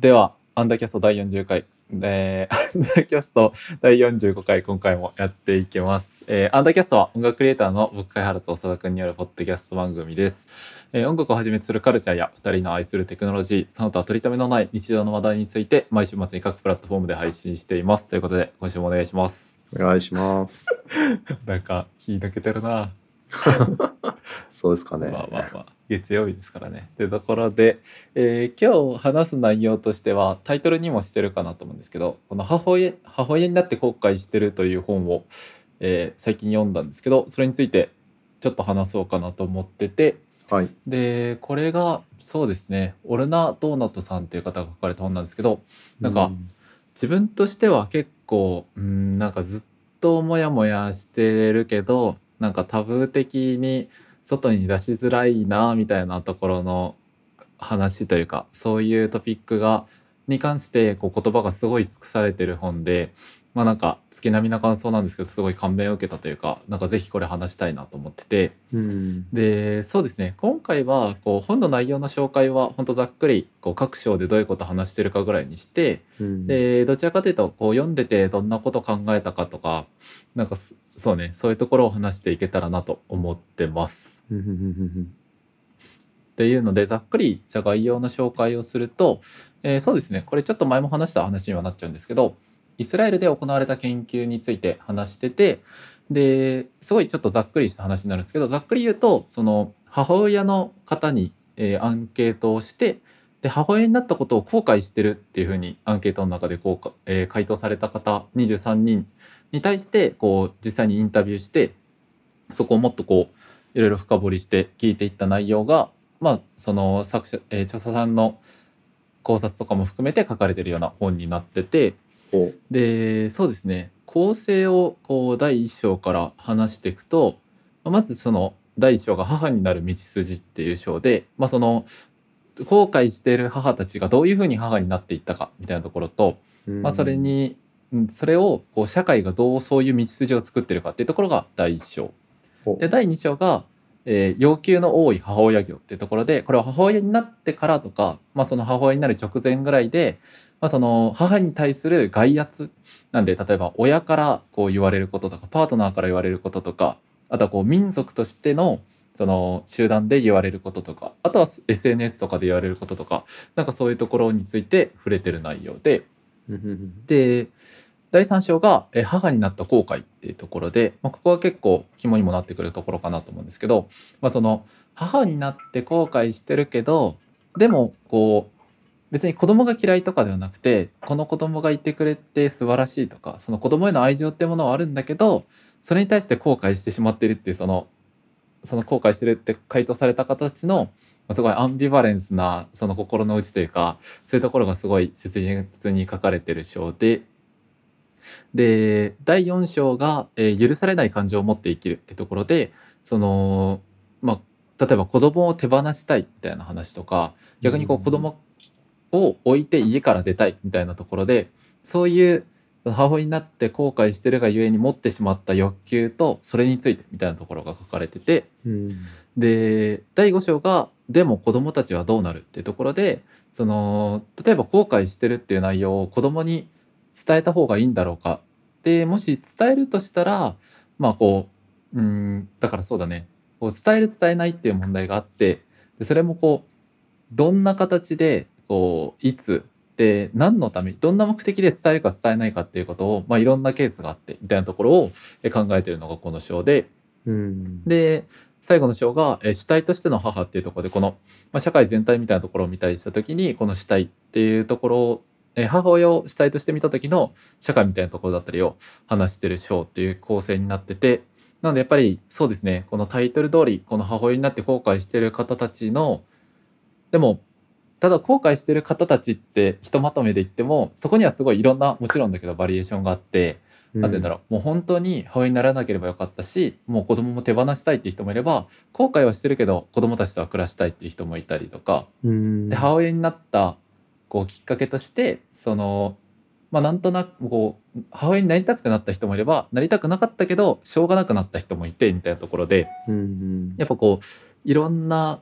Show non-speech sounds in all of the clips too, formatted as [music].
ではアンダーキャスト。第40回えー、アンダーキャスト第45回今回もやっていきます、えー、アンダーキャストは音楽クリエイターの僕貝原と長田くんによるポッドキャスト番組です、えー、音楽をはじめとするカルチャーや2人の愛するテクノロジーその他取り留めのない日常の話題について毎週末に各プラットフォームで配信していますということで今週もお願いしますお願いします。[laughs] なんか気抜けてるな [laughs] そうですかね。まあまあまあ月曜日ですからね。というところで、えー今日話す内容としてはタイトルにもしてるかなと思うんですけどこの母親母親になって後悔してるという本を、えー最近読んだんですけどそれについてちょっと話そうかなと思っててはい。でこれがそうですねオルナ・ドーナトさんという方が書かれた本なんですけどなんか自分としては結構うんなんかずっとモヤモヤしてるけどなんかタブー的に外に出しづらいなみたいなところの話というかそういうトピックがに関してこう言葉がすごい尽くされてる本でまあなんか月並みな感想なんですけどすごい感銘を受けたというかなんかぜひこれ話したいなと思ってて。うん。でそうですね。今回はこう本の内容の紹介は本当ざっくりこう各章でどういうこと話してるかぐらいにしてうん、でどちらかというとこう読んでてどんなこと考えたかとかなんかそそうねそういうところを話していけたらなと思ってます。っていうのでざっくりじゃあ概要の紹介をすると、えーそうですね。これちょっと前も話した話にはなっちゃうんですけどイスラエルで行われた研究について話しててですごいちょっとざっくりした話になるんですけどざっくり言うとその母親の方に、えーアンケートをしてで母親になったことを後悔してるっていうふうにアンケートの中でこうか、えー回答された方23人に対してこう実際にインタビューしてそこをもっとこういろいろ深掘りして聞いていった内容がまあその作者、えー著者さんの考察とかも含めて書かれてるような本になっててでそうですね。構成をこう第一章から話していくとまずその第一章が「母になる道筋」っていう章で、まあ、その後悔している母たちがどういうふうに母になっていったかみたいなところと、うん。まあ、それ、にうんそれをこう社会がどうそういう道筋を作ってるかっていうところが第一章。お。で第2章が、えー要求の多い母親業っていうところでこれは母親になってからとか、まあ、その母親になる直前ぐらいで、まあ、その母に対する外圧なんで例えば親からこう言われることとかパートナーから言われることとかあとはこう民族としてのその集団で言われることとかあとは SNS とかで言われることとかなんかそういうところについて触れてる内容で。で第3章がえー母になった後悔っていうところで、まあ、ここは結構肝にもなってくるところかなと思うんですけど、まあ、その母になって後悔してるけどでもこう別に子供が嫌いとかではなくてこの子供がいてくれて素晴らしいとかその子供への愛情ってものはあるんだけどそれに対して後悔してしまってるっていうそのその後悔してるって回答された方たちのまあすごいアンビバレンスなその心の内というかそういうところがすごい切実に書かれてる章でで第4章が、えー許されない感情を持って生きる」ってところでそのまあ例えば子供を手放したいみたいな話とか逆にこううん。子供を置いて家から出たいみたいなところでそういう母親になって後悔してるがゆえに持ってしまった欲求とそれについてみたいなところが書かれててうんで第5章が「でも子供たちはどうなる?」っていうところでその例えば後悔してるっていう内容を子供に伝えた方がいいんだろうかでもし伝えるとしたらまあこううんだからそうだねこう伝える伝えないっていう問題があってでそれもこうどんな形でこういつで何のためにどんな目的で伝えるか伝えないかっていうことを、まあ、いろんなケースがあってみたいなところをえ考えてるのがこの章で。うん。で最後の章が、えー主体としての母っていうところでこの、まあ、社会全体みたいなところを見たりした時にこの主体っていうところを、えー母親を主体として見た時の社会みたいなところだったりを話してる章っていう構成になっててなのでやっぱりそうですねこのタイトル通りこの母親になって後悔してる方たちのでもただ後悔してる方たちってひとまとめで言ってもそこにはすごいいろんなもちろんだけどバリエーションがあってなんて言うんだろう、もう本当に母親にならなければよかったしもう子供も手放したいっていう人もいれば後悔はしてるけど子供たちとは暮らしたいっていう人もいたりとかうん。で母親になったこうきっかけとしてそのまあなんとなくこう母親になりたくてなった人もいればなりたくなかったけどしょうがなくなった人もいてみたいなところでうんうん。やっぱこういろんな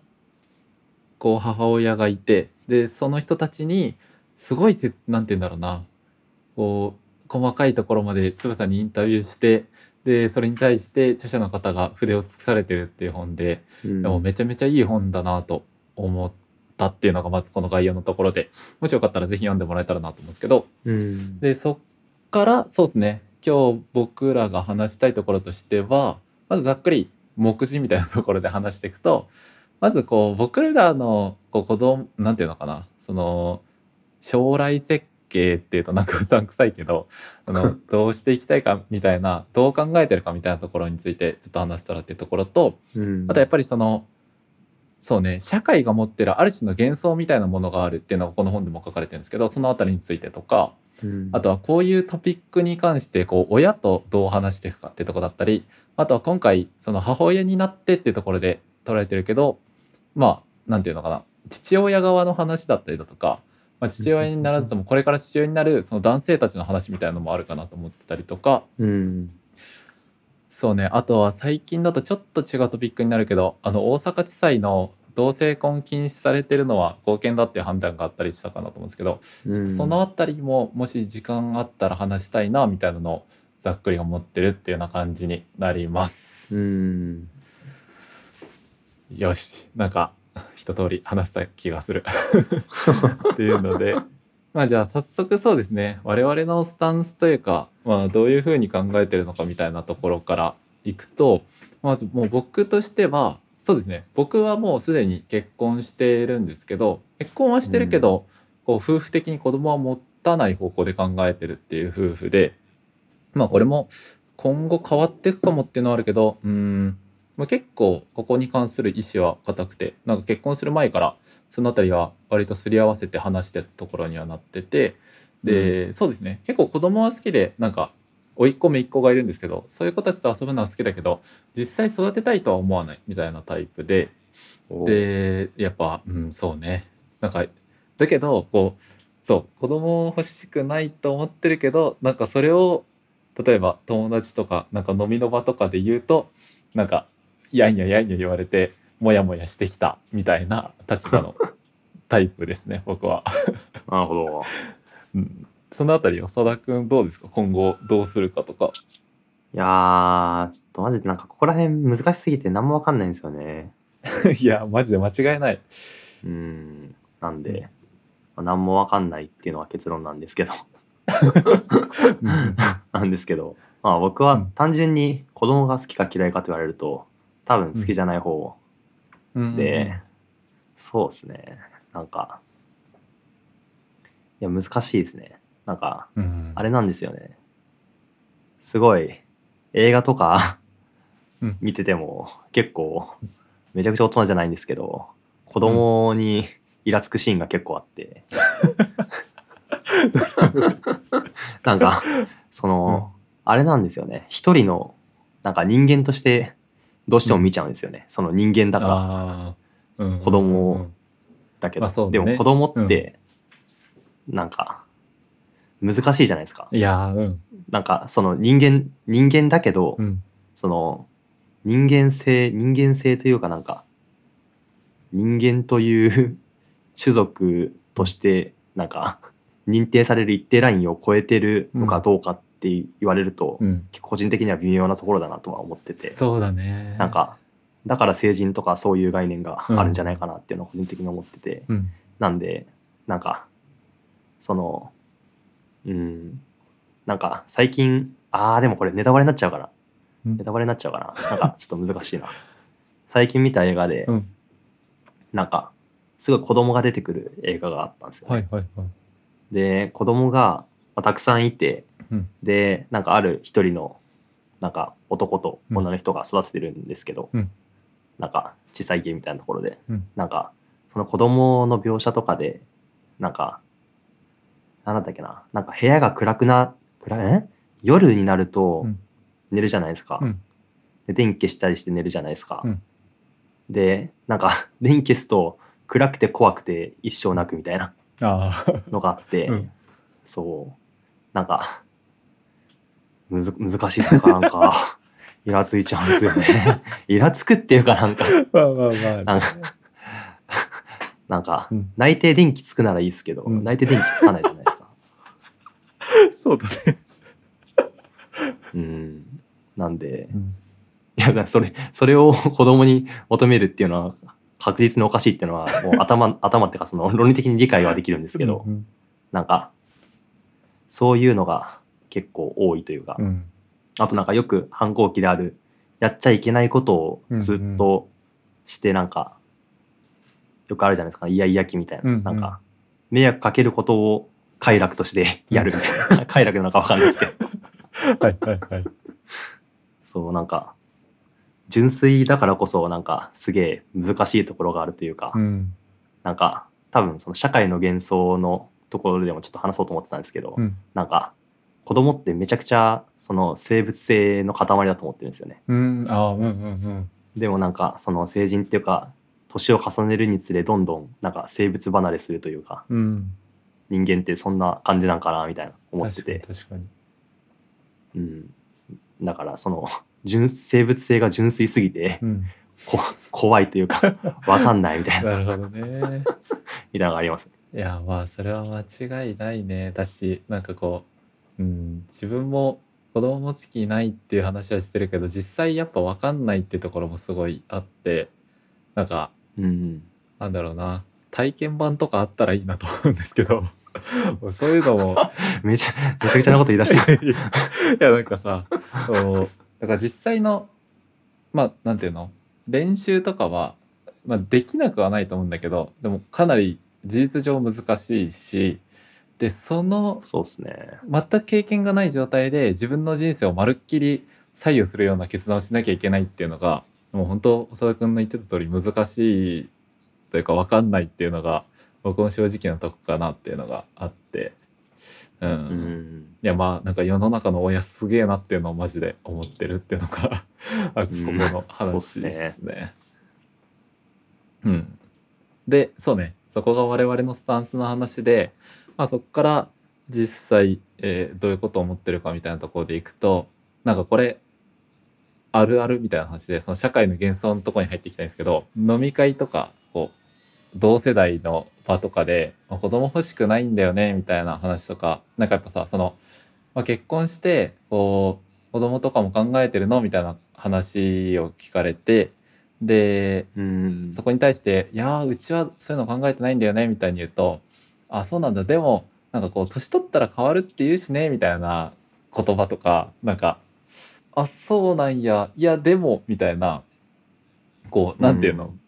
こう母親がいてでその人たちにすごいせなんて言うんだろうな。こう細かいところまでつぶさにインタビューしてでそれに対して著者の方が筆を尽くされてるっていう本でうん。でもめちゃめちゃいい本だなと思ったっていうのがまずこの概要のところで。もしよかったらぜひ読んでもらえたらなと思うんですけど。うん。でそっからそうですね。今日僕らが話したいところとしてはまずざっくり目次みたいなところで話していくとまずこう僕らのこう子供なんていうのかな。その将来設計っていうとなんかうさんくさいけどあの [laughs] どうしていきたいかみたいなどう考えてるかみたいなところについてちょっと話したらっていうところとうん。あとやっぱりそのそうね社会が持ってるある種の幻想みたいなものがあるっていうのがこの本でも書かれてるんですけどそのあたりについてとかうん。あとはこういうトピックに関してこう親とどう話していくかっていうところだったりあとは今回その母親になってっていうところで捉えてるけどまあなんていうのかな。父親側の話だったりだとか、まあ、父親にならずともこれから父親になるその男性たちの話みたいなのもあるかなと思ってたりとか。うんそうね。あとは最近だとちょっと違うトピックになるけどあの大阪地裁の同性婚禁止されてるのは合憲だっていう判断があったりしたかなと思うんですけどちょっとそのあたりももし時間あったら話したいなみたいなのをざっくり思ってるっていうような感じになります。うんよしなんか一通り話した気がする。[laughs] っていうのでまあじゃあ早速そうですね。我々のスタンスというか、まあ、どういうふうに考えてるのかみたいなところからいくとまずもう僕としてはそうですね。僕はもうすでに結婚しているんですけど結婚はしてるけど、こう夫婦的に子供は持たない方向で考えてるっていう夫婦でまあこれも今後変わっていくかもっていうのはあるけどうーんまあ、結構ここに関する意思は固くてなんか結婚する前からそのあたりは割とすり合わせて話してたところにはなっててで、そうですね。結構子供は好きでなんか甥っ子姪っ子がいるんですけどそういう子たちと遊ぶのは好きだけど実際育てたいとは思わないみたいなタイプでおでやっぱうんそうね。なんかだけどこうそう子供欲しくないと思ってるけどなんかそれを例えば友達とかなんか飲みの場とかで言うとなんかやんややんや言われてモヤモヤしてきたみたいな立場の [laughs] タイプですね僕は、なるほど。うん、そのあたり長田君どうですか？今後どうするかとか。いやーちょっとマジでなんかここら辺難しすぎて何もわかんないんですよね。[laughs] いやマジで間違いない。うん。なんで、まあ、何もわかんないっていうのは結論なんですけど。[laughs] うん。なんですけど。まあ僕は単純に子供が好きか嫌いかと言われると多分好きじゃない方うん。で、そうですね。なんかいや難しいですね。なんかうんあれなんですよね。すごい映画とかうん。見てても結構めちゃくちゃ大人じゃないんですけど子供にイラつくシーンが結構あって、[laughs] なんかその、あれなんですよね。一人のなんか人間としてどうしても見ちゃうんですよね、その人間だから。うん。子供をだけど、まあそうだね。でも子供ってなんか難しいじゃないですか、いやーうん。なんかその人間人間だけど、うん。その人間性人間性というかなんか人間という [laughs] 種族としてなんか認定される一定ラインを超えてるのかどうかって言われると、うん。個人的には微妙なところだなとは思ってて。そうだね。なんかだから成人とかそういう概念があるんじゃないかなっていうのを個人的に思ってて、うん。なんでなんかそのうん。なんか最近あーでもこれネタバレになっちゃうかなうん。ネタバレになっちゃうかななんかちょっと難しいな。[laughs] 最近見た映画で、うん。なんかすごい子供が出てくる映画があったんですよね、はいはいはい。で子供が、まあたくさんいて、うん。でなんかある一人のなんか男と女の人が育ててるんですけど、うん。なんか小さい家みたいなところで、うん。なんかその子供の描写とかでなんかなんだっけななんか部屋が暗くな暗え？夜になるとうん。寝るじゃないですか、うん。で電気消したりして寝るじゃないですか、うん。でなんか [laughs] 電気消すと暗くて怖くて一生泣くみたいなのがあって、うん。そうなんかむず難しいとかなんか [laughs] イラついちゃうんですよね。[laughs] イラつくっていうかなんか。まあまあまなんかなんかうん。内定電気つくならいいですけど、うん。内定電気つかないじゃないですか。[laughs] そうだね、うん。なんでうん。いやそれそれを子供に求めるっていうのは確実におかしいっていうのはもう頭頭っていうかその論理的に理解はできるんですけど、うん。なんかそういうのが結構多いというか、うん。あとなんかよく反抗期であるやっちゃいけないことをずっとしてなんか、よくあるじゃないですか。イヤイヤ期みたいな、うんうん。なんか迷惑かけることを快楽としてやるみたいな。[laughs] 快楽なのかわかんないですけど。[laughs] はいはいはい。そうなんか純粋だからこそなんかすげえ難しいところがあるというか、うん。なんか多分その社会の幻想のところでもちょっと話そうと思ってたんですけど、うん。なんか子供ってめちゃくちゃその生物性の塊だと思ってるんですよね。うん。ああうんうんうん。でもなんかその成人っていうか年を重ねるにつれどんどんなんか生物離れするというかうん。人間ってそんな感じなんかなみたいな思ってて、確かに確かに。うん、だからその純生物性が純粋すぎてうん。こ怖いというかわかんないみたいな。なるほどね。[laughs] みたいなのがあります。いやまあそれは間違いないねだしなんかこう、うん、自分も子供持つ気ないっていう話はしてるけど実際やっぱ分かんないってところもすごいあってなんかうんなんだろうな体験版とかあったらいいなと思うんですけど [laughs] そういうのも [laughs] めちゃめちゃくちゃなこと言い出してる。[laughs] いやなんかさそうだから実際のまあなんていうの練習とかは、まあ、できなくはないと思うんだけどでもかなり事実上難しいしでそのそうですね。全く経験がない状態で自分の人生をまるっきり左右するような決断をしなきゃいけないっていうのがもう本当長田君の言ってた通り難しいというか分かんないっていうのが僕の正直なとこかなっていうのがあって。うん、うん。いやまあなんか世の中の親すげえなっていうのをマジで思ってるっていうのがまずここの話すね。ですね。うん、でそうねそこが我々のスタンスの話で、まあ、そこから実際、えーどういうことを思ってるかみたいなところでいくとなんかこれあるあるみたいな話でその社会の幻想のとこに入っていきたいんですけど飲み会とかこう同世代の場とかで、まあ子供欲しくないんだよねみたいな話とかなんかやっぱさその、まあ、結婚してこう子供とかも考えてるのみたいな話を聞かれてでうん。そこに対して「いやーうちはそういうの考えてないんだよね」みたいに言うと「あそうなんだ。でもなんかこう年取ったら変わるって言うしね」みたいな言葉とかなんか「あそうなんや。いやでも」みたいなこうなんていうの、うん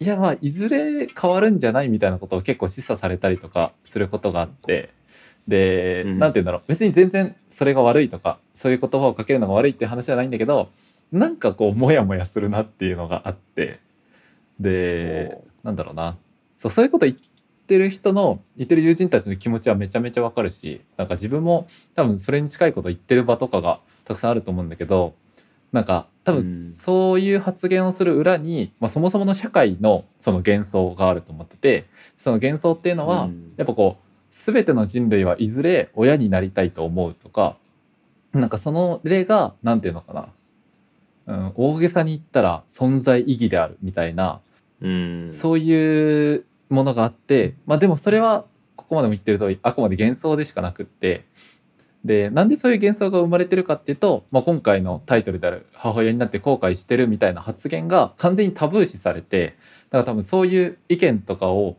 いやまあいずれ変わるんじゃないみたいなことを結構示唆されたりとかすることがあってで、うん。なんて言うんだろう。別に全然それが悪いとかそういう言葉をかけるのが悪いって話じゃないんだけどなんかこうモヤモヤするなっていうのがあって。でなんだろうな。そうそういうこと言ってる人の言ってる友人たちの気持ちはめちゃめちゃわかるしなんか自分も多分それに近いこと言ってる場とかがたくさんあると思うんだけどなんか多分うん。そういう発言をする裏に、まあ、そもそもの社会のその幻想があると思っててその幻想っていうのは、うん。やっぱこう全ての人類はいずれ親になりたいと思うとかなんかその例が何て言うのかな、うん、大げさに言ったら存在意義であるみたいなうん。そういうものがあって、まあでもそれはここまでも言ってる通りあくまで幻想でしかなくってでなんでそういう幻想が生まれてるかっていうと、まあ、今回のタイトルである「母親になって後悔してる」みたいな発言が完全にタブー視されてだから多分そういう意見とかを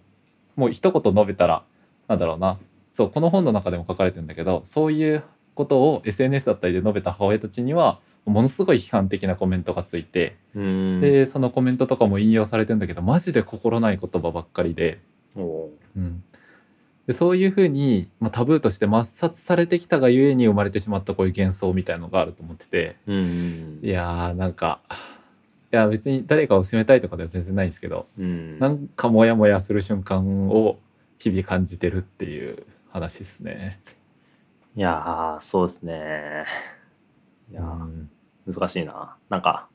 もう一言述べたらなんだろうなそうこの本の中でも書かれてるんだけどそういうことを SNS だったりで述べた母親たちにはものすごい批判的なコメントがついてうん。でそのコメントとかも引用されてるんだけどマジで心ない言葉ばっかりで,、おうん、でそういうふうに、まあ、タブーとして抹殺されてきたがゆえに生まれてしまったこういう幻想みたいのがあると思ってて。うん。いやーなんかいや別に誰かを責めたいとかでは全然ないんですけどうん。なんかモヤモヤする瞬間を日々感じてるっていう話ですね。いやーそうですね。いやー。うん難しいな。なんか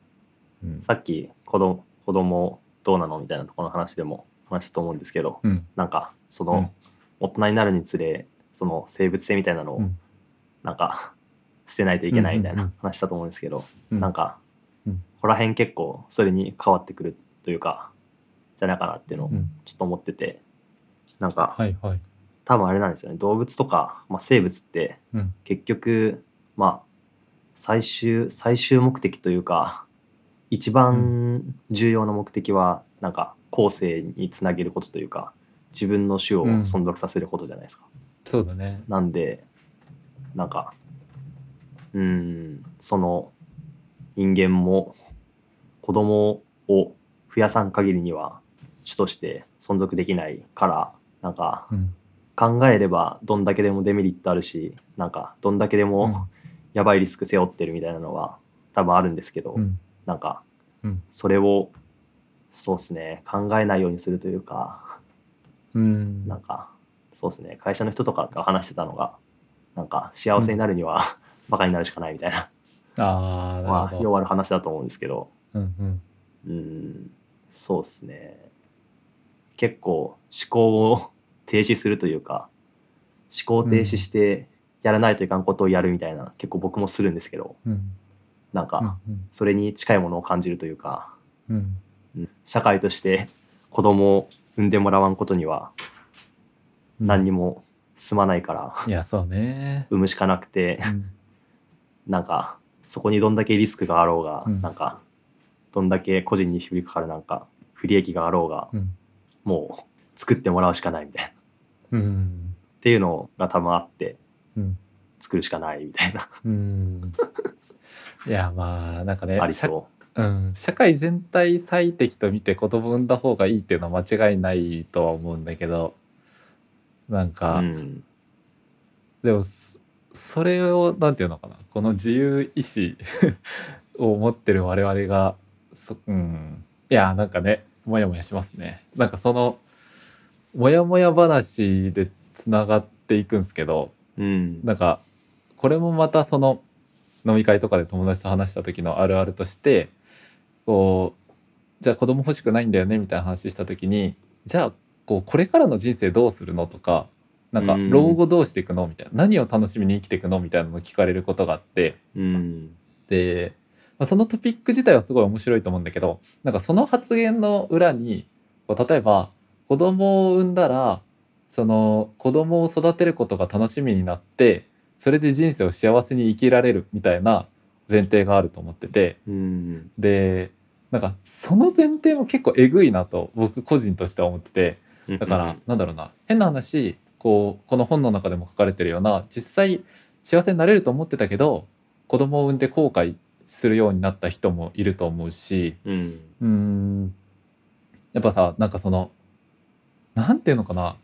うん。さっき子供子供どうなのみたいなところの話でも話だと思うんですけどうん。なんかそうん。の大人になるにつれその生物性みたいなのをうん。なんか捨てないといけないみたいなん話だと思うんですけどうん。なんかうん。ここら辺結構それに変わってくるというかじゃないかなっていうのをうん。ちょっと思っててなんかはいはい。多分あれなんですよね。動物とか、まあ、生物ってうん。結局まあ最終最終目的というか一番重要な目的はなんか後世につなげることというか自分の種をうん。存続させることじゃないですか。そうだね。なんでなんかうーんその人間も子供を増やさん限りには種として存続できないからなんかうん。考えればどんだけでもデメリットあるしなんかどんだけでうん。もやばいリスク背負ってるみたいなのは多分あるんですけど、うん。なんかうん。それをそうですね考えないようにするというかうん。なんかそうですね会社の人とかが話してたのがなんか幸せになるには、バカになるしかないみたいな。あまあるほど。ようある話だと思うんですけど。うんうん。うんそうですね。結構思考を停止するというか思考停止してやらないといかんことをやるみたいな、結構僕もするんですけどうん。なんかうんそれに近いものを感じるというか、うん。うん。社会として子供を産んでもらわんことにはうん。何にも進まないから、いやそうね。産むしかなくてうん。なんかそこにどんだけリスクがあろうが、うん。なんかどんだけ個人に響くからなんか不利益があろうが、うん。もう作ってもらうしかないみたいな。っうん。ていうのが多分あってうん作るしかないみたいな、うん。いやまあなんかねありそう。ん、社会全体最適と見て子供産んだ方がいいっていうのは間違いないとは思うんだけどなんう。か、うん。でもそそれをなんていうのかなこの自由意志 [laughs] を持ってる我々がそうん。いやなんかねモヤモヤしますね。なんかそのモヤモヤ話でつながっていくんですけどうん。なんかこれもまたその飲み会とかで友達と話した時のあるあるとしてこうじゃあ子供欲しくないんだよねみたいな話した時にじゃあこうこれからの人生どうするのとかなんかうん。老後どうしていくのみたいな何を楽しみに生きていくのみたいなのを聞かれることがあって。うん。で、まあ、そのトピック自体はすごい面白いと思うんだけどなんかその発言の裏にこう例えば子供を産んだらその子供を育てることが楽しみになってそれで人生を幸せに生きられるみたいな前提があると思ってて。うん。でなんかその前提も結構えぐいなと僕個人としては思ってて。うんだからなんだろうな。変な話こうこの本の中でも書かれてるような実際幸せになれると思ってたけど子供を産んで後悔するようになった人もいると思うし。うん。うーん。やっぱさなんかそのなんていうのかな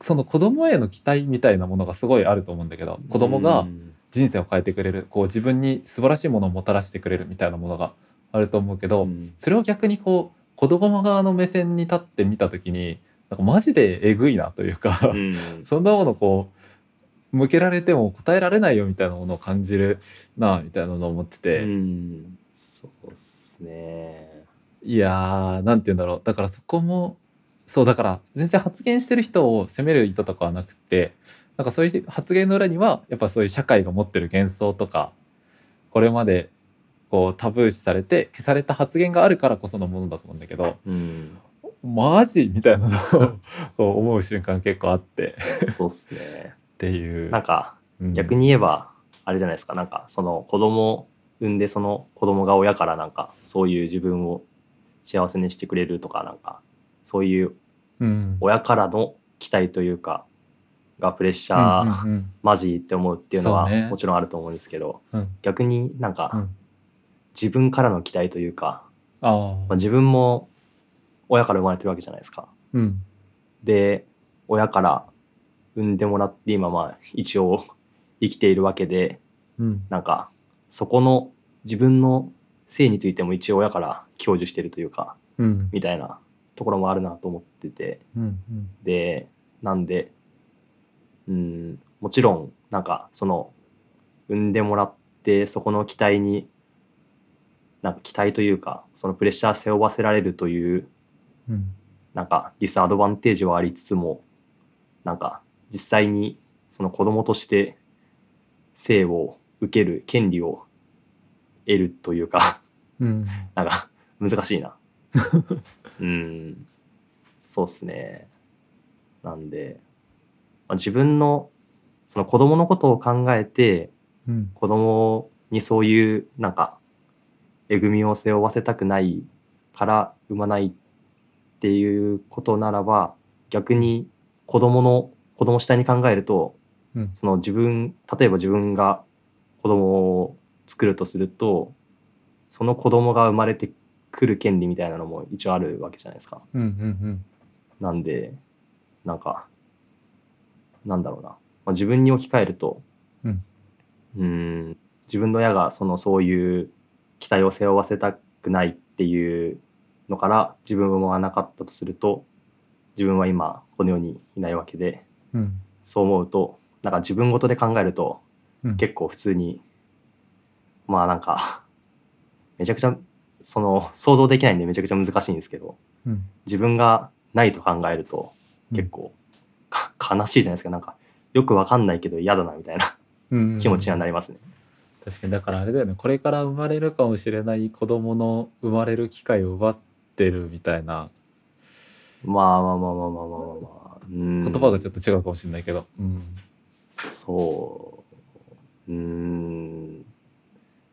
その子供への期待みたいなものがすごいあると思うんだけど子供がうん人生を変えてくれるこう自分に素晴らしいものをもたらしてくれるみたいなものがあると思うけど、うん。それを逆にこう子供側の目線に立ってみた時になんかマジでえぐいなというか、うん。[laughs] そんなものこう向けられても答えられないよみたいなものを感じるなみたいなのを思ってて、うん。そうっすね。いやーなんて言うんだろう。だからそこもそうだから全然発言してる人を責める意図とかはなくてなんかそういう発言の裏にはやっぱそういう社会が持ってる幻想とかこれまでこうタブー視されて消された発言があるからこそのものだと思うんだけどうんマジみたいなのを思う瞬間結構あって。そうっすね。っていう。なんかうん。逆に言えばあれじゃないですか。なんかその子供を産んでその子供が親からなんかそういう自分を幸せにしてくれるとかなんかそういううん。親からの期待というかがプレッシャー、マジって思うっていうのはもちろんあると思うんですけど、うん。逆になんかうん。自分からの期待というか、あまあ、あ自分も親から生まれてるわけじゃないですか。うん。で親から産んでもらって今まあ一応生きているわけでうん。なんかそこの自分の性についても一応親から享受してるというかうん。みたいなところもあるなと思ってて。うんうん。でなんでうんもちろんなんかその産んでもらってそこの期待になんか期待というかそのプレッシャー背負わせられるといううん。なんかディスアドバンテージはありつつもなんか実際にその子供として生を受ける権利を得るというかうん。[laughs] なんか難しいな [laughs] うん。そうっすね。なんで、まあ、自分のその子供のことを考えてうん。子供にそういうなんかえぐみを背負わせたくないから産まないっていうことならば逆に子供の子供主体に考えると、うん。その自分例えば自分が子供を作るとするとその子供が生まれてくる権利みたいなのも一応あるわけじゃないですか。うんうんなんでなんかなんだろうな、まあ、自分に置き換えるとうん。うーん自分の親がそのそういう期待を背負わせたくないっていうのから自分は思わなかったとすると自分は今この世にいないわけでうん。そう思うとなんか自分ごとで考えるとうん。結構普通にまあなんかめちゃくちゃその想像できないんでめちゃくちゃ難しいんですけど、うん、自分がないと考えると結構、うん、[laughs] 悲しいじゃないですか。なんかよくわかんないけど嫌だなみたいな気持ちになりますね。確かに。だからあれだよね。これから生まれるかもしれない子供の生まれる機会を奪ってるみたいな。まあまあまあまあまあまあまあ、まあ、うん、言葉がちょっと違うかもしれないけど、うん、そう。うん。で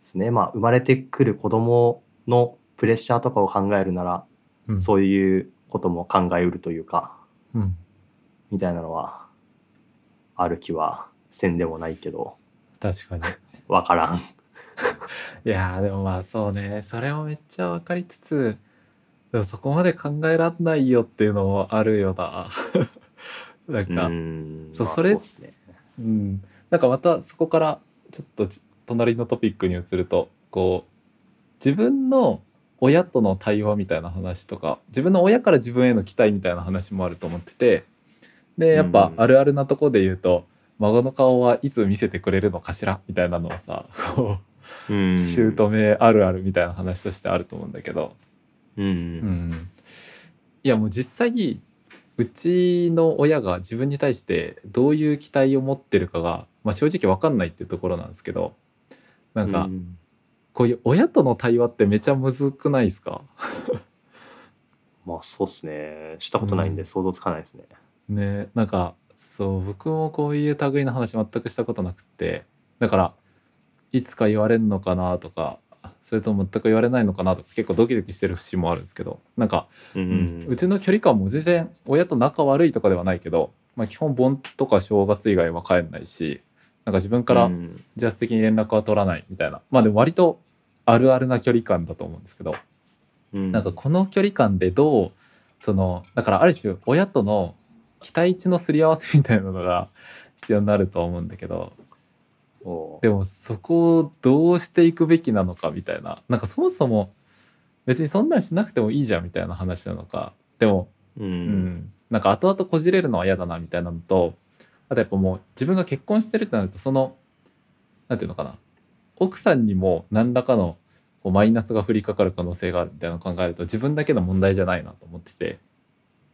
すね。まあ生まれてくる子供のプレッシャーとかを考えるなら、うん。そういうことも考えうるというかうん、みたいなのはある気はせんでもないけど確かに。わからん。[laughs] いやーでもまあそうね。それもめっちゃ分かりつつでもそこまで考えらんないよっていうのもあるよな。[laughs] なんか、うーんまあそうね。うん、なんかまたそこからちょっとち隣のトピックに移るとこう自分の親との対話みたいな話とか自分の親から自分への期待みたいな話もあると思っててでやっぱうんあるあるなとこで言うと、孫の顔はいつ見せてくれるのかしらみたいなのはさこううん。[laughs] 姑あるあるみたいな話としてあると思うんだけど、うんうん、いやもう実際うちの親が自分に対してどういう期待を持ってるかが、まあ、正直分かんないっていうところなんですけどなんかうんこういう親との対話ってめちゃむずくないですか？[laughs] まあそうっすね。したことないんで想像つかないですね。ねなんかそう僕もこういう類の話全くしたことなくってだからいつか言われるのかなとかそれとも全く言われないのかなとか結構ドキドキしてる節もあるんですけどなんかううんうちの距離感も全然親と仲悪いとかではないけど、まあ、基本盆とか正月以外は帰んないしなんか自分からうん。自発的に連絡は取らないみたいな。まあでも割とあるあるな距離感だと思うんですけど。うん。なんかこの距離感でどうそのだからある種親との期待値のすり合わせみたいなのが [laughs] 必要になると思うんだけど。でもそこをどうしていくべきなのかみたいな。なんかそもそも別にそんなんしなくてもいいじゃんみたいな話なのか。でもううんん、なんか後々こじれるのは嫌だなみたいなのとあとやっぱもう自分が結婚してるってなるとそのなんていうのかな。奥さんにも何らかのこうマイナスが降りかかる可能性があるみたいなのを考えると自分だけの問題じゃないなと思ってて。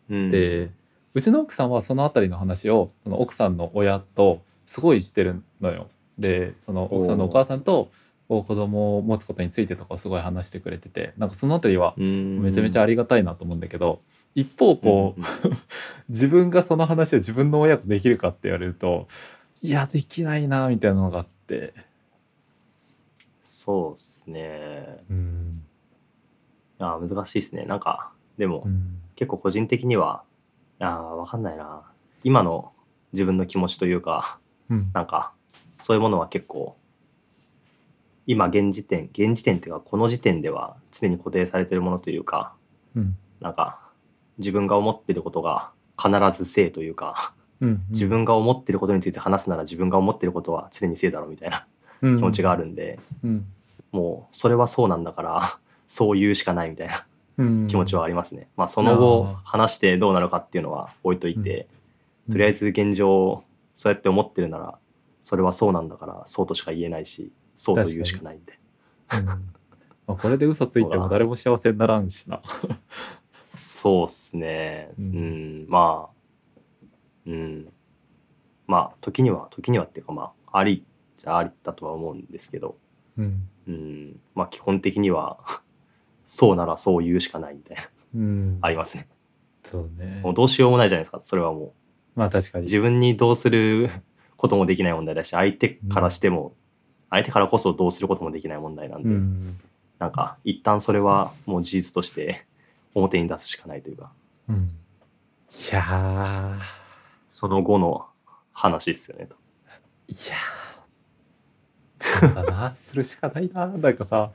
うん。でうちの奥さんはその辺りの話をその奥さんの親とすごいしてるのよ。でその奥さんのお母さんと子供を持つことについてとかをすごい話してくれてて。なんかその辺りはうん。めちゃめちゃありがたいなと思うんだけど一方こう、[laughs] 自分がその話を自分の親とできるかって言われるといやできないなみたいなのがあって。そうですね。うん、あ難しいですね。なんかでも、うん。結構個人的にはあわかんないな。今の自分の気持ちというかうん。なんかそういうものは結構今現時点現時点っていうかこの時点では常に固定されてるものというかうん。なんか自分が思ってることが必ず正というかうん自分が思ってることについて話すなら自分が思ってることは常に正だろうみたいな気気持ちがあるんで、うん。もうそれはそうなんだから [laughs] そう言うしかないみたいなうん。気持ちはありますね。まあその後話してどうなるかっていうのは置いといて、うん。とりあえず現状そうやって思ってるならそれはそうなんだからそうとしか言えないしそうと言うしかないんで。うん。まあ、これで嘘ついても誰も幸せにならんしなそうっすね。ううん。ん、まあ、うん。まあ、時には、時にはっていうか、まあ、ありっちゃありだとは思うんですけど、うん。うん、まあ、基本的には、[laughs] そうならそう言うしかないみたいな、うん。[laughs] ありますね。そうね。もうどうしようもないじゃないですか、それはもまあ確かう。に。自分にどうする [laughs] こともできない問題だし、相手からしても、相手からこそどうすることもできない問題なんで、うん。なんか、一旦それはもう事実として表に出すしかないというか、うん。いやその後の話っすよね。ーいやだなするしかないな。なんかさ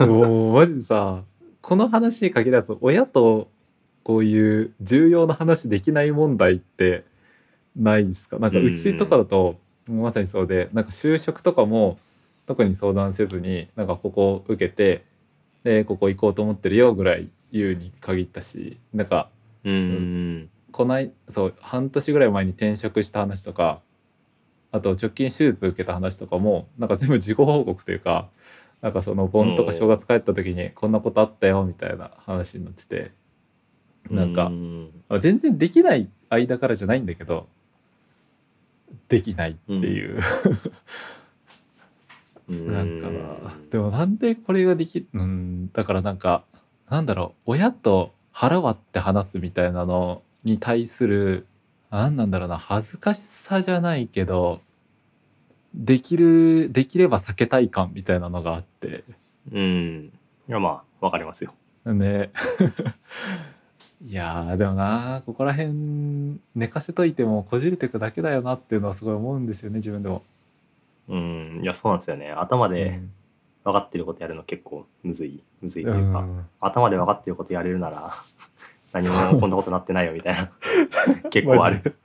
もうマジでさこの話に限らず親とこういう重要な話できない問題ってないですか？なんかうちとかだと、まさにそうでなんか就職とかも特に相談せずになんかここ受けてでここ行こうと思ってるよぐらい言うに限ったしなんかうん。こないそう半年ぐらい前に転職した話とかあと直近手術受けた話とかもなんか全部自己報告というかなんかその盆とか正月帰った時にこんなことあったよみたいな話になっててなんか全然できない間からじゃないんだけどできないっていう、[laughs] なんかな。でもなんでこれができうんだからなんかなんだろう親と腹割って話すみたいなのに対する何なんだろうな恥ずかしさじゃないけどできるできれば避けたい感みたいなのがあってうん。いや、まあ、わかりますよ。ね [laughs] いやーでもなここら辺寝かせといてもこじれてくだけだよなっていうのはすごい思うんですよね自分でも。うん。いや、そうなんですよね。頭で分かってることやるの結構むずい。むずいとういうか、ん頭で分かってることやれるなら、[laughs] 何もこんなことなってないよみたいな。[laughs] 結構ある。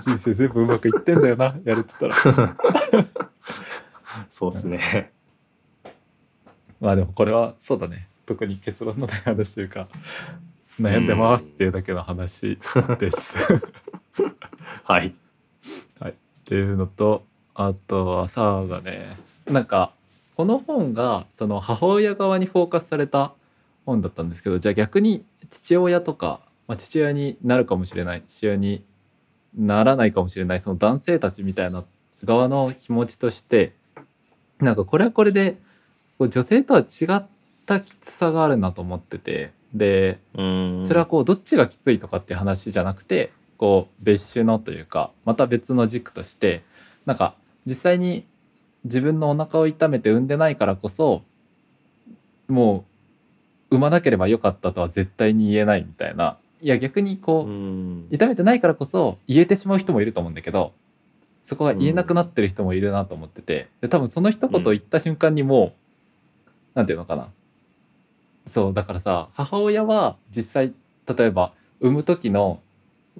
人生全部うまくいってんだよなやれてたら。[laughs] そうっすね。まあでもこれはそうだね特に結論のない話というか悩んでますっていうだけの話です。はい。っていうのとあとはそうだねなんかこの本がその母親側にフォーカスされた本だったんですけどじゃあ逆に父親とか、まあ、父親になるかもしれない父親にならないかもしれないその男性たちみたいな側の気持ちとしてなんかこれはこれで女性とは違ったきつさがあるなと思っててでうん。それはこうどっちがきついとかっていう話じゃなくてこう別種のというかまた別の軸としてなんか実際に自分のお腹を痛めて産んでないからこそもう産まなければよかったとは絶対に言えないみたいな。いや逆にこう。うん。痛めてないからこそ言えてしまう人もいると思うんだけどそこが言えなくなってる人もいるなと思ってて。で多分その一言言った瞬間にもうなんていうのかな。そうだからさ母親は実際例えば産む時の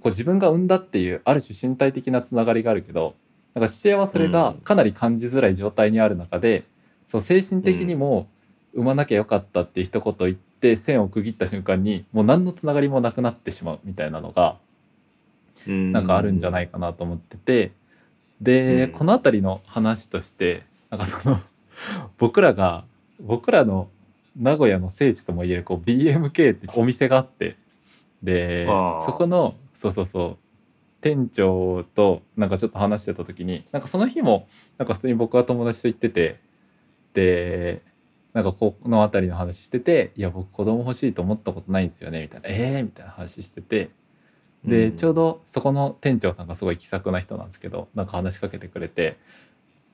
こう自分が産んだっていうある種身体的なつながりがあるけどなんか父親はそれがかなり感じづらい状態にある中で、そう精神的にも産まなきゃよかったっていう一言言って線を区切った瞬間にもう何のつながりもなくなってしまうみたいなのがなんかあるんじゃないいかなと思っててで、うん。この辺りの話としてなんかその [laughs] 僕らが僕らの名古屋の聖地ともいえるこう BMK ってお店があってでそこのそうそうそう店長となんかちょっと話してた時になんかその日もなんか普通に僕は友達と行っててでなんかこの辺りの話してて「いや僕子供欲しいと思ったことないんですよね」みたいな「ええー」みたいな話しててで、うん。ちょうどそこの店長さんがすごい気さくな人なんですけどなんか話しかけてくれて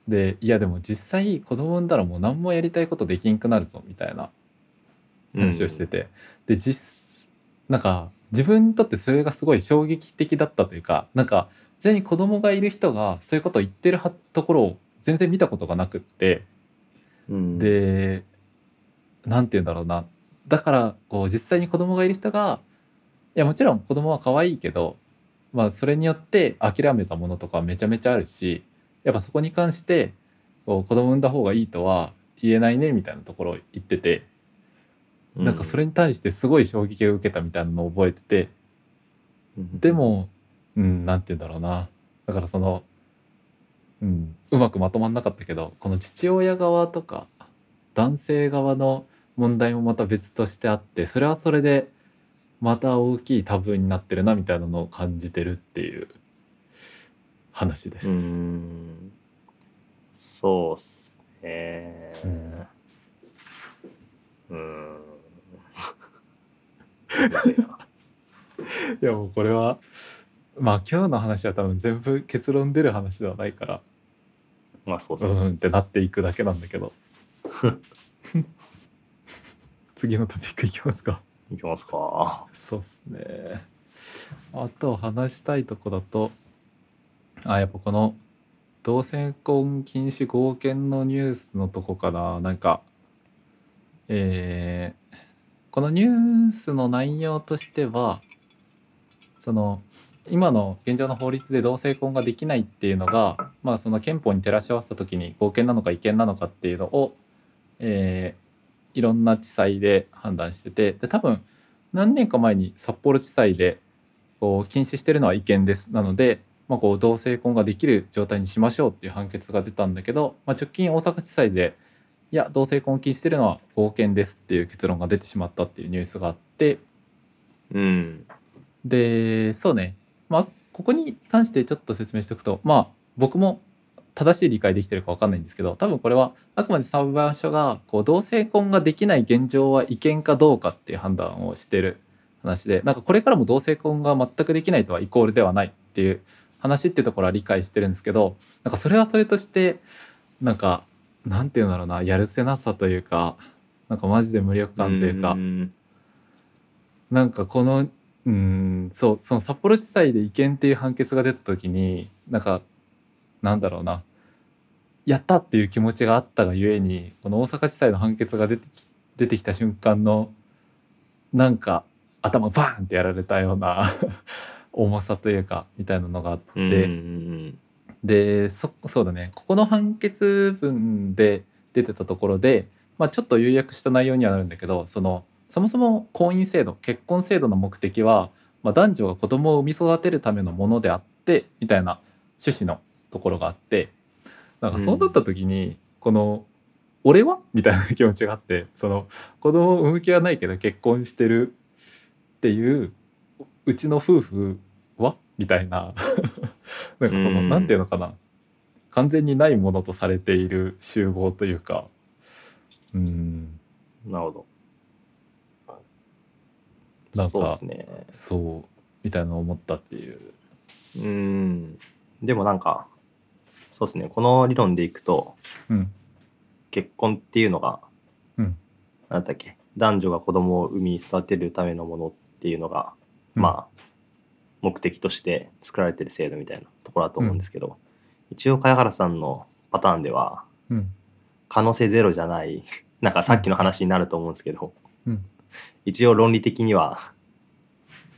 でいやでも実際子供産んだらもう何もやりたいことできんくなるぞみたいな話をしてて、で実なんか自分にとってそれがすごい衝撃的だったというかなんか全に子供がいる人がそういうことを言ってるはところを全然見たことがなくってうん、でなんて言うんだろうな。だからこう実際に子供がいる人がいやもちろん子供は可愛いけどまあそれによって諦めたものとかはめちゃめちゃあるしやっぱそこに関してこう子供産んだ方がいいとは言えないねみたいなところを言っててなんかそれに対してすごい衝撃を受けたみたいなのを覚えてて。うん、でもうんなんて言うんだろうな。だからその、うん、うまくまとまんなかったけどこの父親側とか男性側の問題もまた別としてあってそれはそれでまた大きいタブーになってるなみたいなのを感じてるっていう話です。うーん。そうっすね。うーん。むず [laughs] いやもうこれはまあ今日の話は多分全部結論出る話ではないから。まあそうっうすね、んってなっていくだけなんだけど。[laughs] 次のトピックいきますか。いきますか。そうっすね。あと話したいとこだとあやっぱこの同性婚禁止合憲のニュースのとこかな。なんかえーこのニュースの内容としてはその今の現状の法律で同性婚ができないっていうのが、まあ、その憲法に照らし合わせた時に合憲なのか違憲なのかっていうのを、えーいろんな地裁で判断しててで多分何年か前に札幌地裁でこう禁止してるのは違憲です。なので、まあ、こう同性婚ができる状態にしましょうっていう判決が出たんだけど、まあ、直近大阪地裁でいや同性婚を禁止してるのは合憲ですっていう結論が出てしまったっていうニュースがあって。うん。でそうね。まあここに関してちょっと説明しておくとまあ僕も正しい理解できてるか分かんないんですけど多分これはあくまで裁判所がこう同性婚ができない現状は違憲かどうかっていう判断をしてる話でなんかこれからも同性婚が全くできないとはイコールではないっていう話ってところは理解してるんですけどなんかそれはそれとしてなんかなんていうんだろうなやるせなさというかなんかマジで無力感というか。ん。なんかこのうんそうその札幌地裁で違憲っていう判決が出た時になんかなんだろうな。やったっていう気持ちがあったがゆえにこの大阪地裁の判決が出てき出てきた瞬間のなんか頭バーンってやられたような [laughs] 重さというかみたいなのがあって、うんうんでそそうだねここの判決文で出てたところで、まあ、ちょっと有約した内容にはなるんだけどそのそもそも婚姻制度結婚制度の目的は、まあ、男女が子供を産み育てるためのものであってみたいな趣旨のところがあってなんかそうなった時に、この「俺は?」みたいな [laughs] 気持ちがあってその子供を産む気はないけど結婚してるっていううちの夫婦はみたいな。[laughs] なんかその、うん。なんていうのかな。完全にないものとされている集合というか。うん。うんなるほど。なんかそうね。そうみたいなのを思ったっていう。うん。でもなんかそうですね。この理論でいくとうん。結婚っていうのが、うん。なんだっけ。男女が子供を産み育てるためのものっていうのが、うん。まあ目的として作られてる制度みたいなところだと思うんですけど、一応茅原さんのパターンではうん。可能性ゼロじゃない [laughs] なんかさっきの話になると思うんですけど、うん。一応論理的には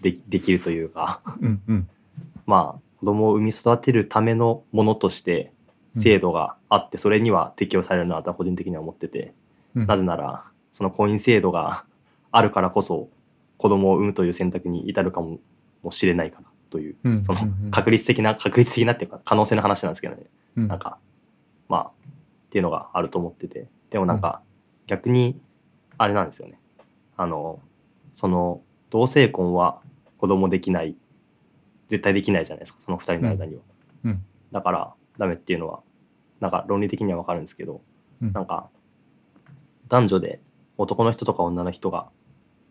できできるというかうんうん。[laughs] まあ子供を産み育てるためのものとして制度があってそれには適用されるなとは個人的には思ってて、うん。なぜならその婚姻制度があるからこそ子供を産むという選択に至るかももしれないかなといううんその確率的な確率的なっていうか可能性の話なんですけどね。うん。なんかまあっていうのがあると思ってて。でもなんか逆にあれなんですよね。あのその同性婚は子供できない絶対できないじゃないですかその2人の間には、うん。うん。だからダメっていうのはなんか論理的には分かるんですけど、うん。なんか男女で男の人とか女の人が、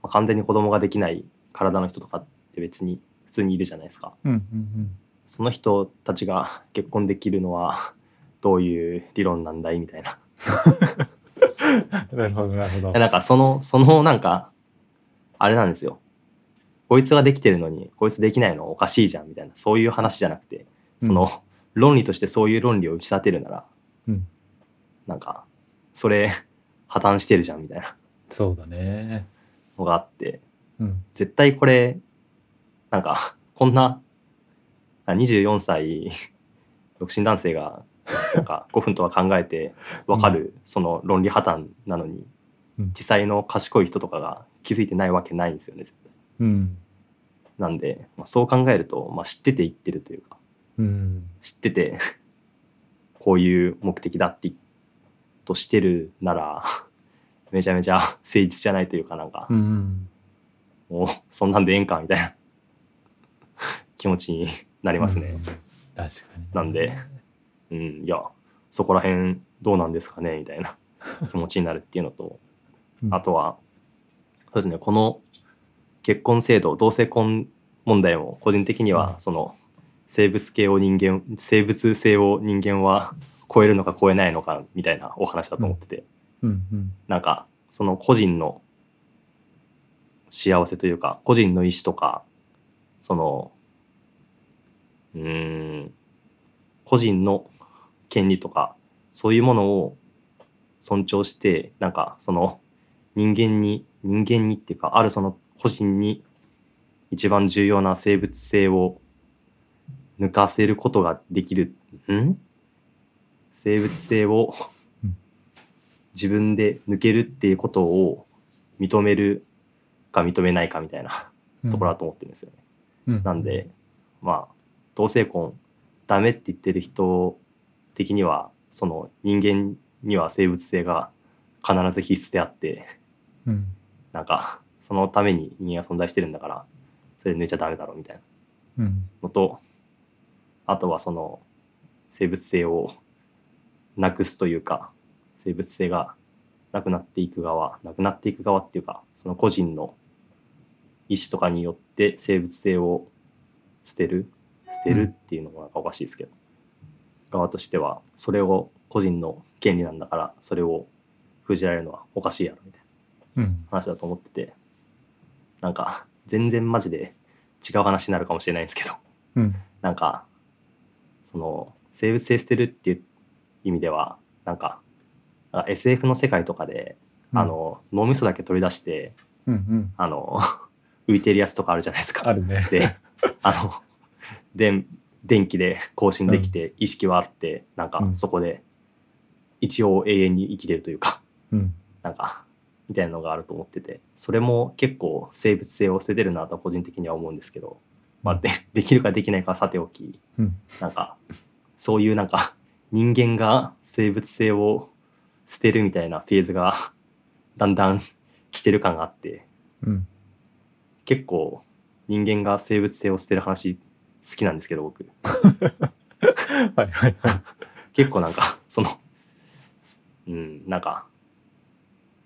まあ完全に子供ができない体の人とかって別に普通にいるじゃないですかうんうんその人たちが [laughs] 結婚できるのは [laughs] どういう理論なんだいみたいな。う [laughs] んなるほどなるほど。なんかその、そのなんか、あれなんですよ。こいつができてるのに、こいつできないのはおかしいじゃんみたいな、そういう話じゃなくて、その、論理としてそういう論理を打ち立てるなら、うんなんか、それ、破綻してるじゃんみたいなそうだね。のがあって、うん絶対これ、なんか、こんな、あ24歳、独身男性が、なんか5分とは考えて分かる、その論理破綻なのに、うん。実際の賢い人とかが気づいてないわけないんですよね、絶対。うん。なんで、まあ、そう考えると、まあ、知ってて言ってるというか、うん。知ってて、[laughs] こういう目的だってとしてるなら、めちゃめちゃ誠実じゃないというかなんか、うん。もうそんなんでええんかみたいな気持ちになりますね。うん。確かに。なんでうん、いやそこら辺どうなんですかねみたいな [laughs] 気持ちになるっていうのとうん。あとはそうですねこの結婚制度同性婚問題も個人的にはうん。その生物系を人間生物性を人間は超えるのか超えないのかみたいなお話だと思ってて、うん。うん。なんかその個人の幸せというか個人の意思とかそのうーん。個人の権利とかそういうものを尊重してなんかその人間に人間にっていうかあるその個人に一番重要な生物性を抜かせることができる。ん？生物性をうん。自分で抜けるっていうことを認めるか認めないかみたいなうんところだと思ってるんですよね。うん。なんでまあ同性婚ダメって言ってる人的にはその人間には生物性が必ず必須であってうん。なんかそのために人間は存在してるんだからそれ抜いちゃダメだろうみたいな。うん。のとあとはその生物性をなくすというか生物性がなくなっていく側なくなっていく側っていうかその個人の意思とかによって生物性を捨てる捨てるっていうのもなんかおかしいですけど、側としてはそれを個人の権利なんだからそれを封じられるのはおかしいやろみたいなうん。話だと思ってて。なんか全然マジで違う話になるかもしれないんですけど。うん。なんかその生物性捨てるっていう意味ではなんかあ SF の世界とかで、あの脳みそだけ取り出してうんうん。あの浮いてるやつとかあるじゃないですか。あるね。であの電電気で更新できて意識はあって、なんかうん。そこで一応永遠に生きれるというかうん。なんかみたいなのがあると思っててそれも結構生物性を捨ててるなと個人的には思うんですけど、まあ、で [laughs] できるかできないかはさておきうん。なんかそういうなんか人間が生物性を捨てるみたいなフェーズがだんだん来てる感があってうん。結構人間が生物性を捨てる話好きなんですけど僕。[laughs] はいはいはい。結構なんかそのうんなんか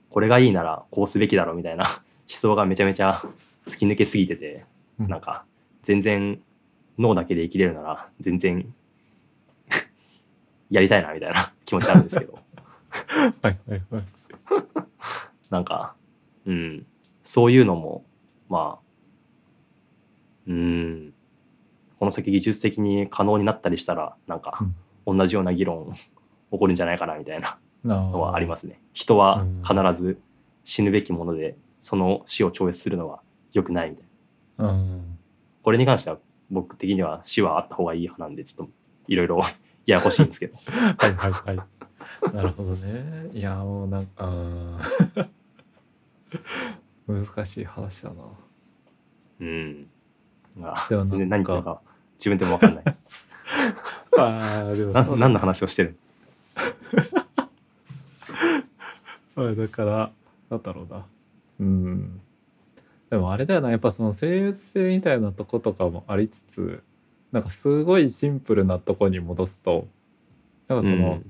これがいいならこうすべきだろうみたいな思想がめちゃめちゃ突き抜けすぎててうん。なんか全然脳だけで生きれるなら全然やりたいなみたいな気持ちあるんですけど。はいはいはい。なんかうんそういうのもまあうんこの先技術的に可能になったりしたらなんか同じような議論 [laughs] 起こるんじゃないかなみたいなのはありますすね。人は必ず死ぬべきものでその死を超越するのは良くないみたいな。うんこれに関しては僕的には死はあった方がいい派なんでちょっといろいろ [laughs] ややこしいんですけど。[laughs] はいはいはいなるほどねいやもうなんかうん難しい話だなうん。まあ全然何か自分でも分かんない。[laughs] あーでもな何の話をしてる？[laughs] あだからなんだろうな。うん。でもあれだよな。やっぱその生物性みたいなとことかもありつつなんかすごいシンプルなとこに戻すとなんかその、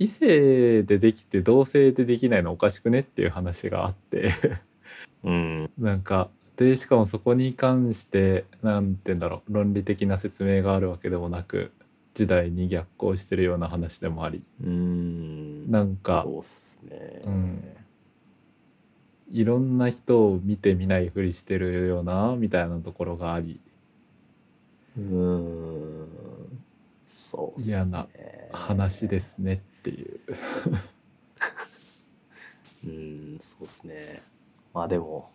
異性でできて同性でできないのおかしくねっていう話があって。うん。[laughs] なんかでしかもそこに関してなんて言うんだろう論理的な説明があるわけでもなく時代に逆行してるような話でもありうん。なんかそうっすね。うんいろんな人を見て見ないふりしてるようなみたいなところがありうん。そうっすね。嫌な話ですねっていう。[laughs] うん、そうですね。まあでも、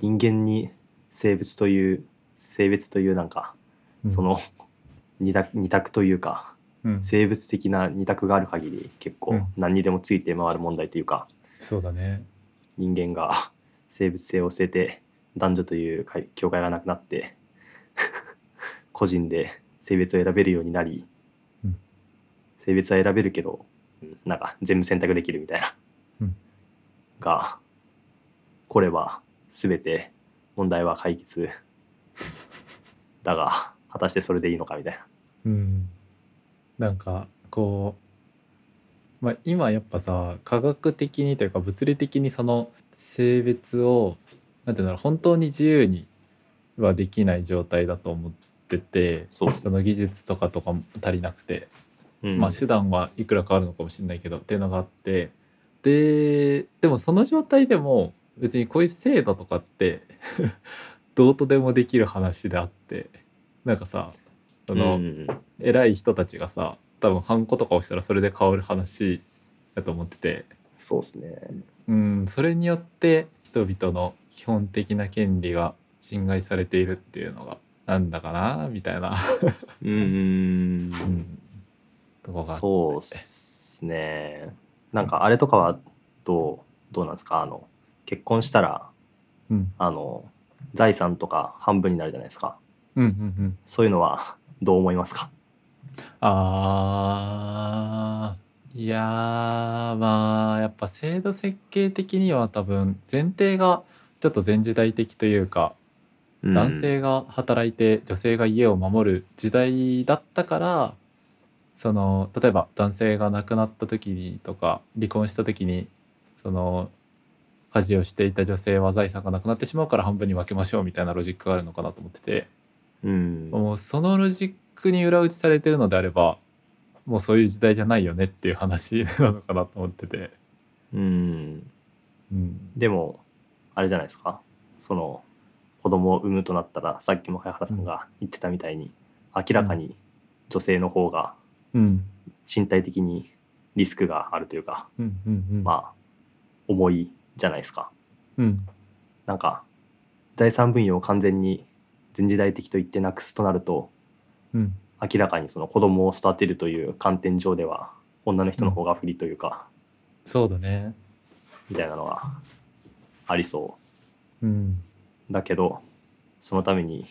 人間に生物という、性別というなんか、その二択二択というか、うん、生物的な二択がある限り結構うん。何にでもついて回る問題というか、そうだね。人間が生物性を捨てて男女という界境界がなくなって [laughs] 個人で性別を選べるようになり、うん。性別は選べるけどうんなんか全部選択できるみたいな、うん。がこれは全て問題は解決。だが果たしてそれでいいのかみたいな。うん、なんかこう、まあ、今やっぱさ科学的にというか物理的にその性別をなんていうんだろう本当に自由にはできない状態だと思っててその技術とかとかも足りなくて、うん。まあ手段はいくらかあるのかもしれないけどっていうのがあって。ででもその状態でも別にこういう制度とかって [laughs] どうとでもできる話であってなんかさその、うん。偉い人たちがさ多分ハンコとかをしたらそれで変わる話だと思ってて。そうですね。うんそれによって人々の基本的な権利が侵害されているっていうのがなんだかなみたいな、うんうん、そうっすね。なんかあれとかはどうどうなんですか？あの結婚したらうん。あの財産とか半分になるじゃないですか。うんうんうん。そういうのは [laughs] どう思いますか？あー。いやーまあやっぱ制度設計的には多分前提がちょっと前時代的というか男性が働いて女性が家を守る時代だったからその例えば男性が亡くなった時にとか離婚した時にその家事をしていた女性は財産がなくなってしまうから半分に分けましょうみたいなロジックがあるのかなと思ってて。うん。もうそのロジックに裏打ちされてるのであればもうそういう時代じゃないよねっていう話なのかなと思ってて、うん。うん、でもあれじゃないですか。その子供を産むとなったらさっきも早原さんが言ってたみたいに、明らかに女性の方がうん。身体的にリスクがあるというか、うん。うん。うん。まあ重いじゃないですか。うん。なんか財産分与を完全に前時代的と言ってなくすとなるとうん。明らかにその子供を育てるという観点上では女の人の方が不利というか、そうだね。みたいなのがありそう。ん。うだけどそのために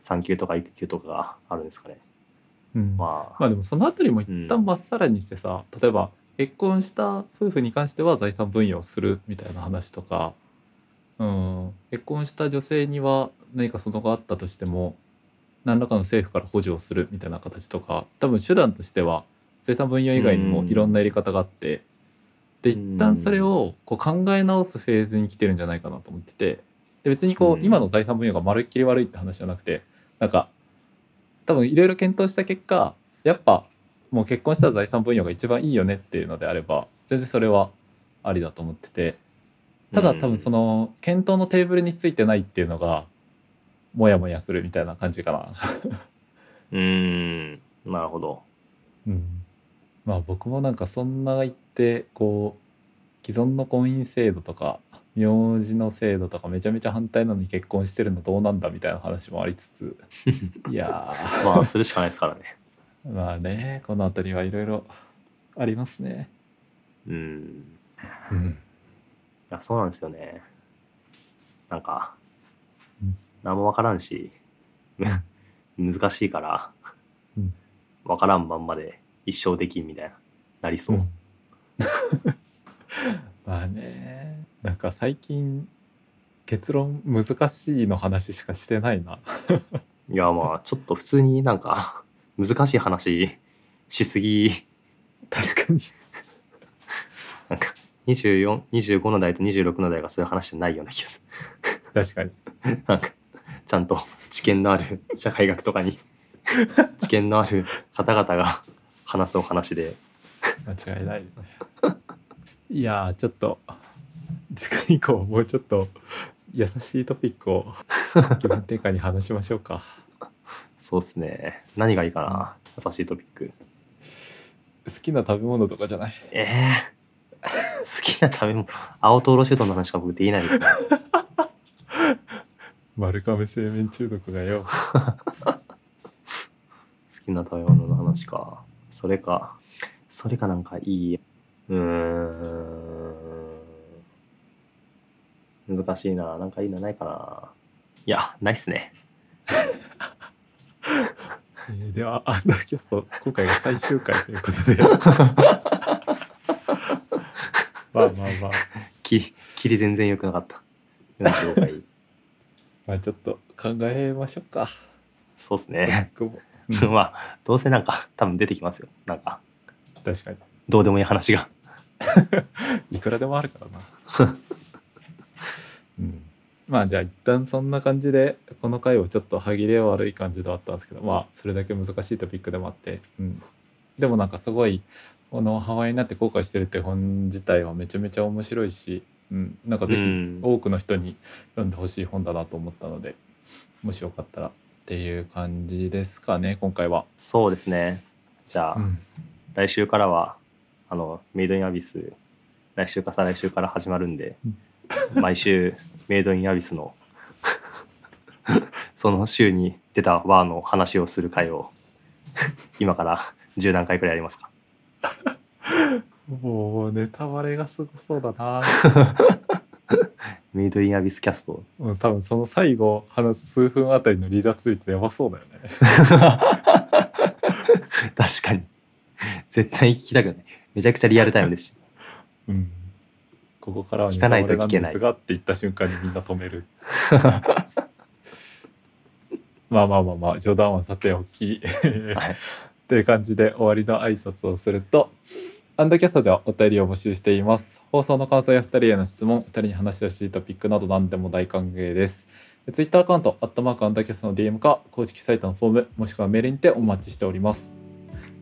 産休とか育休とかがあるんですかね。うん。まあ、まあでもそのあたりも一旦まっさらにしてさ、例えば結婚した夫婦に関しては財産分与をするみたいな話とか、うん、結婚した女性には何かそのがあったとしても何らかの政府から補助をするみたいな形とか多分手段としては財産分与以外にもいろんなやり方があって、で一旦それをこう考え直すフェーズに来てるんじゃないかなと思っててで別にこううん。今の財産分与がまるっきり悪いって話じゃなくてなんか多分いろいろ検討した結果やっぱもう結婚したら財産分与が一番いいよねっていうのであれば全然それはありだと思ってて。ただ多分その検討のテーブルについてないっていうのがモヤモヤするみたいな感じかな。うーん。なるほど。うん、まあ僕もなんかそんな言ってこう既存の婚姻制度とか名字の制度とかめちゃめちゃ反対なのに結婚してるのどうなんだみたいな話もありつつ。[laughs] いやまあするしかないですからね。ーまあねこの辺りはいろいろありますね。うん。うん。いやそうなんですよね。なんかうん。何も分からんし [laughs] 難しいからうん。分からんまんまで一生できんみたいななりそう、うん。まあねなんか最近結論難しいの話しかしてないな。いやまあちょっと普通になんか難しい話しすぎ確かに。なんか2425の代と26の代がそういう話じゃないような気がす確かに。る [laughs] なんかちゃんと知見のある社会学とかに知見のある方々が話すお話で間違いないね。いやーちょっと次回以降もうちょっと優しいトピックを気分転換に話しましょうか。そうっすね。何がいいかな。優しいトピック。好きな食べ物とかじゃない？ええ好きな食べ物。青とおろしうどんの話しか僕できないですね。[laughs] 丸亀製麺中毒がよ。[laughs] 好きな食べ物の話か。それか。それかなんかいい？うーん。難しいな。なんかいいのないかな。いやないっすねえ [laughs] ーではアンダーキャスト今回が最終回ということで。[laughs] まあまあまあ。き切り全然良くなかった45回 [laughs] まあちょっと考えましょうか。そうですねまあどうせなんか多分出てきますよなんか確かに。どうでもいい話がいくらでもあるからな。うん、まあじゃあ一旦そんな感じでこの回をちょっと歯切れ悪い感じではあったんですけどまあそれだけ難しいトピックでもあって、うん、でもなんかすごいこのハワイになって後悔してるって本自体はめちゃめちゃ面白いし、うん、なんかぜひうん。多くの人に読んでほしい本だなと思ったのでもしよかったらっていう感じですかね今回は。そうですね。じゃあ、うん。来週からはあのメイドインアビス来週か再来週から始まるんで、毎週メイドインアビスの [laughs] その週に出たワーの話をする回を [laughs] 今から10何回くらいやりますか？もうネタバレがすごそうだな。[laughs] メイドインアビスキャストうん、多分その最後話す数分あたりの離脱率やばそうだよね。確かに絶対聞きたくないめちゃくちゃリアルタイムですしうん。ここからはネ聞かなん聞けないですがって言った瞬間にみんな止める。[laughs] まあまあまあまあ冗談はさておき。はい [laughs] という感じで終わりの挨拶をすると、アンドキャストではお便りを募集しています。放送の感想や2人への質問、2人に話してほしいトピックなど何でも大歓迎です。ツイッターアカウント、アットマークアンダーキャストの DM か、公式サイトのフォーム、もしくはメールにてお待ちしております。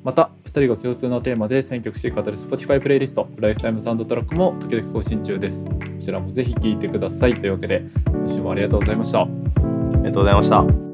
また、2人が共通のテーマで選曲し語る Spotify プレイリスト、ライフタイムサウンドトラックも時々更新中です。こちらもぜひ聴いてください。というわけで、今週もありがとうございました。ありがとうございました